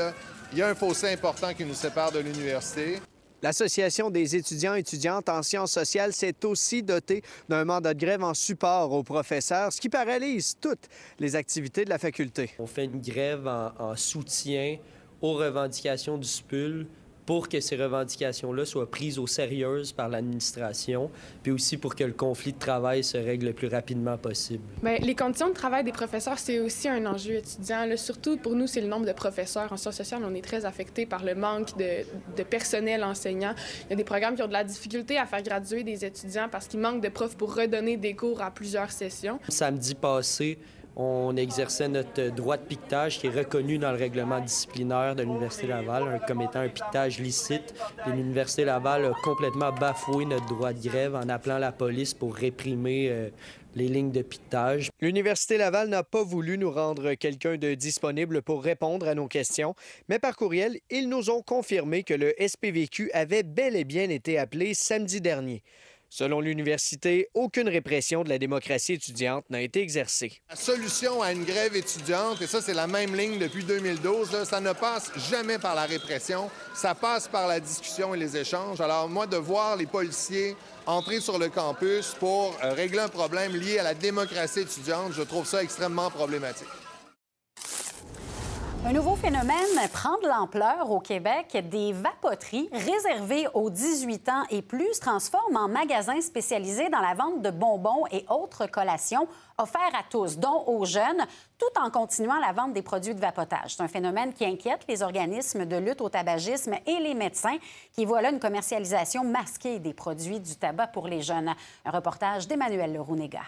il y a un fossé important qui nous sépare de l'université. L'Association des étudiants et étudiantes en sciences sociales s'est aussi dotée d'un mandat de grève en support aux professeurs, ce qui paralyse toutes les activités de la faculté. On fait une grève en, soutien aux revendications du SPUL pour que ces revendications-là soient prises au sérieux par l'administration, puis aussi pour que le conflit de travail se règle le plus rapidement possible. Bien, les conditions de travail des professeurs, c'est aussi un enjeu étudiant. Là, surtout pour nous, c'est le nombre de professeurs. En sciences sociales, on est très affecté par le manque de, de, personnel enseignant. Il y a des programmes qui ont de la difficulté à faire graduer des étudiants parce qu'il manque de profs pour redonner des cours à plusieurs sessions. Samedi passé, on exerçait notre droit de piquetage qui est reconnu dans le règlement disciplinaire de l'Université Laval comme étant un piquetage licite. l'Université Laval a complètement bafoué notre droit de grève en appelant la police pour réprimer euh, les lignes de piquetage. L'Université Laval n'a pas voulu nous rendre quelqu'un de disponible pour répondre à nos questions, mais par courriel, ils nous ont confirmé que le SPVQ avait bel et bien été appelé samedi dernier. Selon l'université, aucune répression de la démocratie étudiante n'a été exercée. La solution à une grève étudiante, et ça c'est la même ligne depuis 2012, ça ne passe jamais par la répression, ça passe par la discussion et les échanges. Alors moi, de voir les policiers entrer sur le campus pour euh, régler un problème lié à la démocratie étudiante, je trouve ça extrêmement problématique. Un nouveau phénomène prend de l'ampleur au Québec. Des vapoteries réservées aux 18 ans et plus se transforment en magasins spécialisés dans la vente de bonbons et autres collations offerts à tous, dont aux jeunes, tout en continuant la vente des produits de vapotage. C'est un phénomène qui inquiète les organismes de lutte au tabagisme et les médecins qui voient là une commercialisation masquée des produits du tabac pour les jeunes. Un reportage d'Emmanuel Lerounega.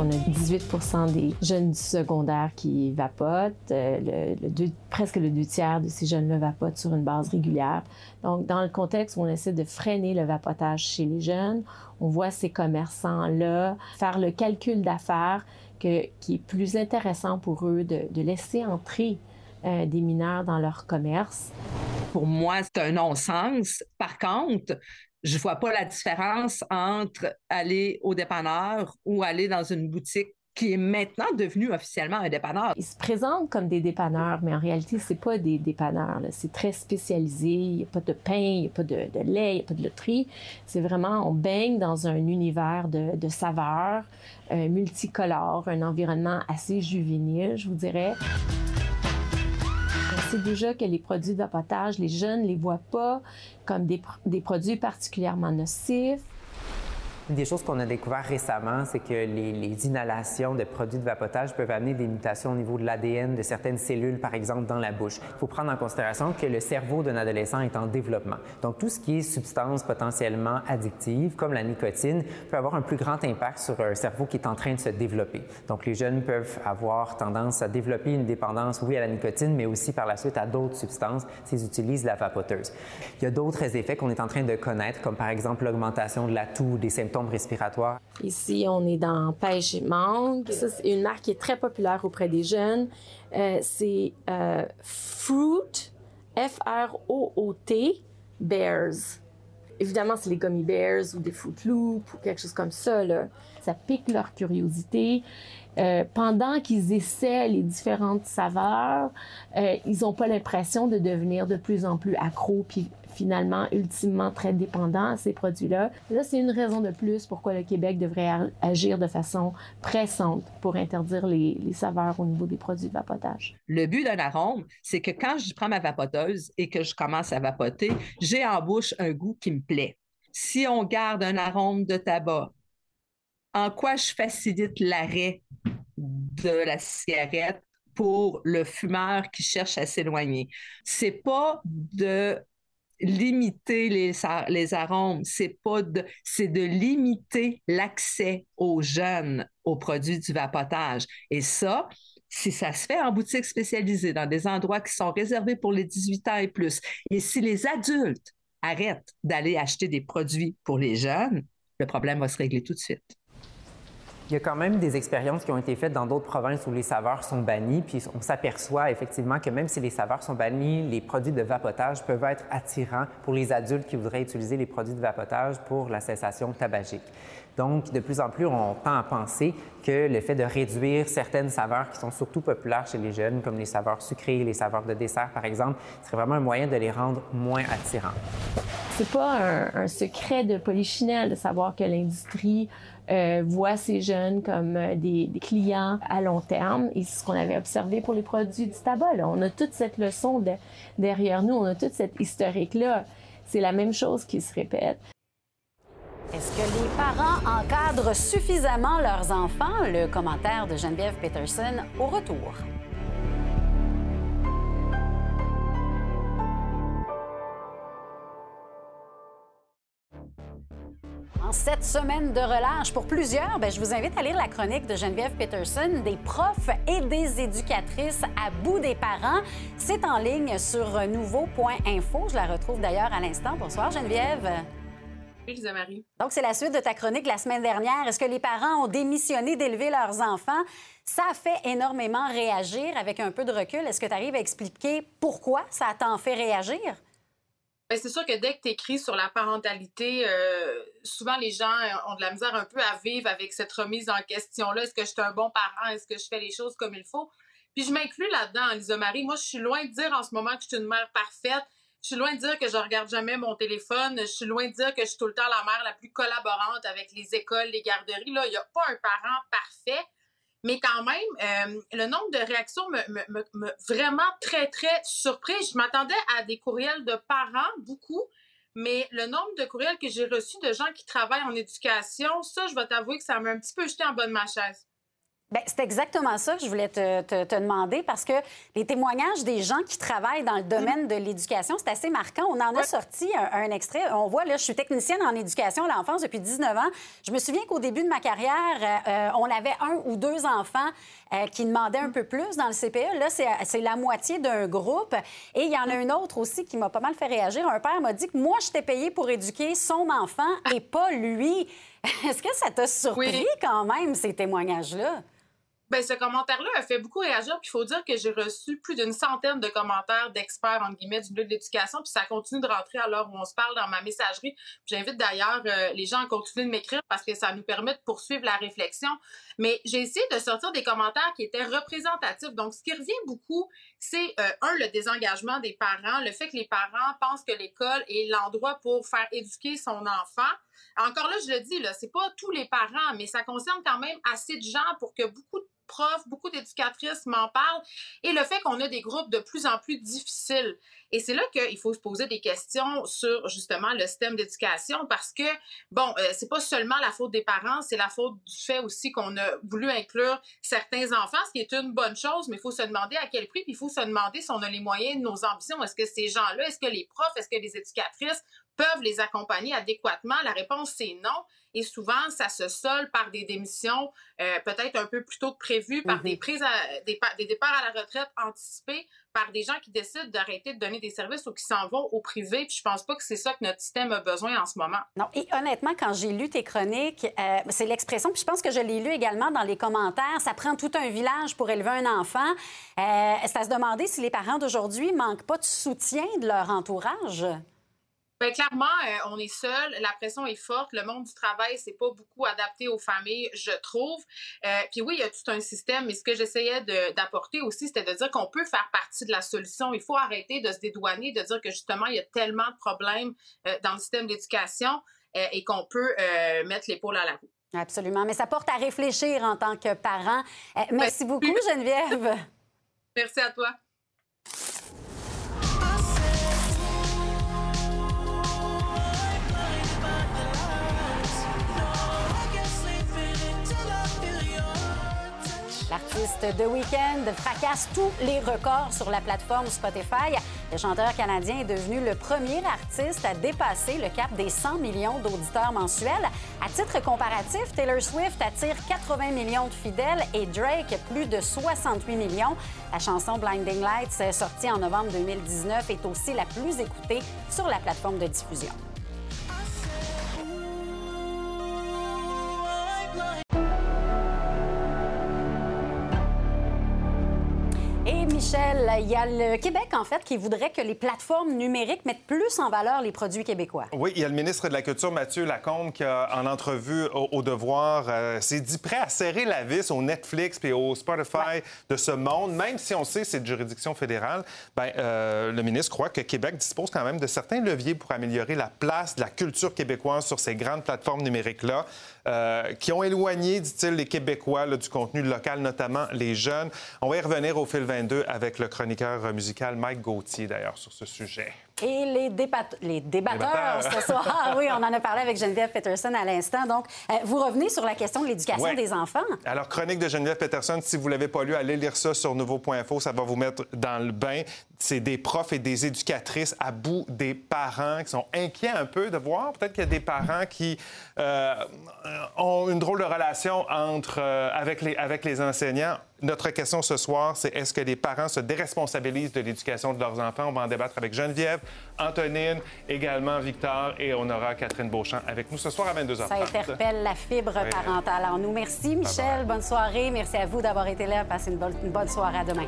On a 18 des jeunes du secondaire qui vapotent. Euh, presque le deux tiers de ces jeunes-là vapotent sur une base régulière. Donc, dans le contexte où on essaie de freiner le vapotage chez les jeunes, on voit ces commerçants-là faire le calcul d'affaires qui est plus intéressant pour eux de, laisser entrer euh, des mineurs dans leur commerce. Pour moi, c'est un non-sens. Par contre, je ne vois pas la différence entre aller au dépanneur ou aller dans une boutique qui est maintenant devenue officiellement un dépanneur. Ils se présentent comme des dépanneurs, mais en réalité, ce pas des dépanneurs. C'est très spécialisé. Il n'y a pas de pain, il n'y a pas de, lait, il n'y a pas de loterie. C'est vraiment, on baigne dans un univers de, saveurs euh, multicolores, un environnement assez juvénile, je vous dirais. Sait déjà que les produits de les jeunes ne les voient pas comme des produits particulièrement nocifs. Des choses qu'on a découvert récemment, c'est que les, inhalations de produits de vapotage peuvent amener des mutations au niveau de l'ADN de certaines cellules, par exemple dans la bouche. Il faut prendre en considération que le cerveau d'un adolescent est en développement. Donc tout ce qui est substance potentiellement addictive, comme la nicotine, peut avoir un plus grand impact sur un cerveau qui est en train de se développer. Donc les jeunes peuvent avoir tendance à développer une dépendance, oui, à la nicotine, mais aussi par la suite à d'autres substances s'ils utilisent la vapoteuse. Il y a d'autres effets qu'on est en train de connaître, comme par exemple l'augmentation de la toux, des symptômes respiratoires. Ici, on est dans pêche et mangue. Ça, c'est une marque qui est très populaire auprès des jeunes. Euh, c'est euh, Fruit, F-R-O-O-T, Bears. Évidemment, c'est les gummy bears ou des Fruit Loops ou quelque chose comme ça. Là. Ça pique leur curiosité. Euh, pendant qu'ils essaient les différentes saveurs, ils n'ont pas l'impression de devenir de plus en plus accros puis finalement ultimement très dépendant à ces produits-là. Là, c'est une raison de plus pourquoi le Québec devrait agir de façon pressante pour interdire les, saveurs au niveau des produits de vapotage. Le but d'un arôme, c'est que quand je prends ma vapoteuse et que je commence à vapoter, j'ai en bouche un goût qui me plaît. Si on garde un arôme de tabac, en quoi je facilite l'arrêt de la cigarette pour le fumeur qui cherche à s'éloigner? C'est pas de limiter les, les arômes, c'est pas c'est de limiter l'accès aux jeunes aux produits du vapotage. Et ça, si ça se fait en boutique spécialisée, dans des endroits qui sont réservés pour les 18 ans et plus, et si les adultes arrêtent d'aller acheter des produits pour les jeunes, le problème va se régler tout de suite. Il y a quand même des expériences qui ont été faites dans d'autres provinces où les saveurs sont bannies, puis on s'aperçoit effectivement que même si les saveurs sont bannies, les produits de vapotage peuvent être attirants pour les adultes qui voudraient utiliser les produits de vapotage pour la cessation tabagique. Donc, de plus en plus, on tend à penser que le fait de réduire certaines saveurs qui sont surtout populaires chez les jeunes, comme les saveurs sucrées, les saveurs de dessert, par exemple, serait vraiment un moyen de les rendre moins attirants. C'est pas un, secret de polichinelle de savoir que l'industrie euh, voit ces jeunes comme euh, des, clients à long terme. Et c'est ce qu'on avait observé pour les produits du tabac. Là. On a toute cette leçon de- derrière nous, on a toute cette historique-là. C'est la même chose qui se répète. Est-ce que les parents encadrent suffisamment leurs enfants? Le commentaire de Geneviève Peterson au retour. En cette semaine de relâche pour plusieurs, ben, je vous invite à lire la chronique de Geneviève Peterson, des profs et des éducatrices à bout des parents. C'est en ligne sur nouveau.info. Je la retrouve d'ailleurs à l'instant. Bonsoir Geneviève. Marie. Donc, c'est la suite de ta chronique la semaine dernière. Est-ce que les parents ont démissionné d'élever leurs enfants? Ça a fait énormément réagir avec un peu de recul. Est-ce que tu arrives à expliquer pourquoi ça tant fait réagir? Ben, c'est sûr que dès que tu écris sur la parentalité, euh, souvent les gens euh, ont de la misère un peu à vivre avec cette remise en question-là. Est-ce que je suis un bon parent? Est-ce que je fais les choses comme il faut? Puis je m'inclus là-dedans, Lisa Marie. Moi, je suis loin de dire en ce moment que je suis une mère parfaite. Je suis loin de dire que je regarde jamais mon téléphone. Je suis loin de dire que je suis tout le temps la mère la plus collaborante avec les écoles, les garderies. Là, il n'y a pas un parent parfait. Mais quand même, euh, le nombre de réactions me, me, me, me- vraiment très, très surpris. Je m'attendais à des courriels de parents, beaucoup, mais le nombre de courriels que j'ai reçus de gens qui travaillent en éducation, ça, je vais t'avouer que ça m'a un petit peu jeté en bas de ma chaise. Bien, c'est exactement ça que je voulais te, te- te demander parce que les témoignages des gens qui travaillent dans le domaine de l'éducation, c'est assez marquant. On en a sorti un, un extrait. On voit, là, je suis technicienne en éducation à l'enfance depuis 19 ans. Je me souviens qu'au début de ma carrière, euh, euh, on avait un ou deux enfants euh, qui demandaient un peu plus dans le CPE. Là, c'est la moitié d'un groupe. Et il y en a une autre aussi qui m'a pas mal fait réagir. Un père m'a dit que moi, j'étais payée pour éduquer son enfant et pas lui. Est-ce que ça t'a surpris quand même, ces témoignages-là? Ben, ce commentaire-là a fait beaucoup réagir. Puis il faut dire que j'ai reçu plus d'une centaine de commentaires d'experts, entre guillemets, du milieu de l'éducation. Puis ça continue de rentrer à l'heure où on se parle dans ma messagerie. J'invite d'ailleurs euh, les gens à continuer de m'écrire parce que ça nous permet de poursuivre la réflexion. Mais j'ai essayé de sortir des commentaires qui étaient représentatifs. Donc, ce qui revient beaucoup, c'est, euh, un, le désengagement des parents, le fait que les parents pensent que l'école est l'endroit pour faire éduquer son enfant. Encore là, je le dis, là, c'est pas tous les parents, mais ça concerne quand même assez de gens pour que beaucoup de beaucoup d'éducatrices m'en parlent. Et le fait qu'on a des groupes de plus en plus difficiles. Et c'est là qu'il faut se poser des questions sur justement le système d'éducation parce que, bon, euh, c'est pas seulement la faute des parents, c'est la faute du fait aussi qu'on a voulu inclure certains enfants, ce qui est une bonne chose, mais il faut se demander à quel prix, puis il faut se demander si on a les moyens nos ambitions. Est-ce que ces gens-là, est-ce que les profs, est-ce que les éducatrices peuvent les accompagner adéquatement? La réponse, c'est non. Et souvent, ça se solde par des démissions euh, peut-être un peu plus tôt que prévu, par des prises à- des, pa- des départs à la retraite anticipés, par des gens qui décident d'arrêter de donner des services ou qui s'en vont au privé. Puis je pense pas que c'est ça que notre système a besoin en ce moment. Non, et honnêtement, quand j'ai lu tes chroniques, euh, c'est l'expression, puis je pense que je l'ai lu également dans les commentaires, ça prend tout un village pour élever un enfant. Euh, c'est à se demander si les parents d'aujourd'hui manquent pas de soutien de leur entourage? Ben, clairement, euh, on est seul, la pression est forte, le monde du travail, c'est pas beaucoup adapté aux familles, je trouve. Euh, puis oui, il y a tout un système, mais ce que j'essayais d'apporter aussi, c'était de dire qu'on peut faire partie de la solution. Il faut arrêter de se dédouaner, de dire que justement, il y a tellement de problèmes euh, dans le système d'éducation et qu'on peut mettre l'épaule à la roue. Absolument, mais ça porte à réfléchir en tant que parent. Euh, merci beaucoup, Geneviève. Merci à toi. L'artiste The Weeknd fracasse tous les records sur la plateforme Spotify. Le chanteur canadien est devenu le premier artiste à dépasser le cap des 100 millions d'auditeurs mensuels. À titre comparatif, Taylor Swift attire 80 millions de fidèles et Drake plus de 68 millions. La chanson Blinding Lights, sortie en novembre 2019, est aussi la plus écoutée sur la plateforme de diffusion. Michel, il y a le Québec, en fait, qui voudrait que les plateformes numériques mettent plus en valeur les produits québécois. Oui, il y a le ministre de la Culture, Mathieu Lacombe, qui, a, en entrevue au, au Devoir, euh, s'est dit prêt à serrer la vis au Netflix et au Spotify de ce monde, même si on sait que c'est de juridiction fédérale. Ben, euh, le ministre croit que Québec dispose quand même de certains leviers pour améliorer la place de la culture québécoise sur ces grandes plateformes numériques-là, euh, qui ont éloigné, dit-il, les Québécois du contenu local, notamment les jeunes. On va y revenir au fil 22 avec le chroniqueur musical Mike Gauthier, d'ailleurs, sur ce sujet. Et les, débat- les débatteurs ce soir. Ah oui, on en a parlé avec Geneviève Peterson à l'instant. Donc, euh, vous revenez sur la question de l'éducation Ouais. des enfants. Alors, chronique de Geneviève Peterson, si vous ne l'avez pas lu, allez lire ça sur nouveau.info, ça va vous mettre dans le bain. C'est des profs et des éducatrices à bout des parents qui sont inquiets un peu de voir. Peut-être qu'il y a des parents qui euh, ont une drôle de relation entre, euh, avec, les, avec les enseignants. Notre question ce soir, c'est est-ce que les parents se déresponsabilisent de l'éducation de leurs enfants? On va en débattre avec Geneviève, Antonine, également Victor et on aura Catherine Beauchamp avec nous ce soir à 22h30. Ça interpelle la fibre Oui. parentale en nous. Merci, Michel. Bonne soirée. Merci à vous d'avoir été là. Passez une bonne soirée. À demain.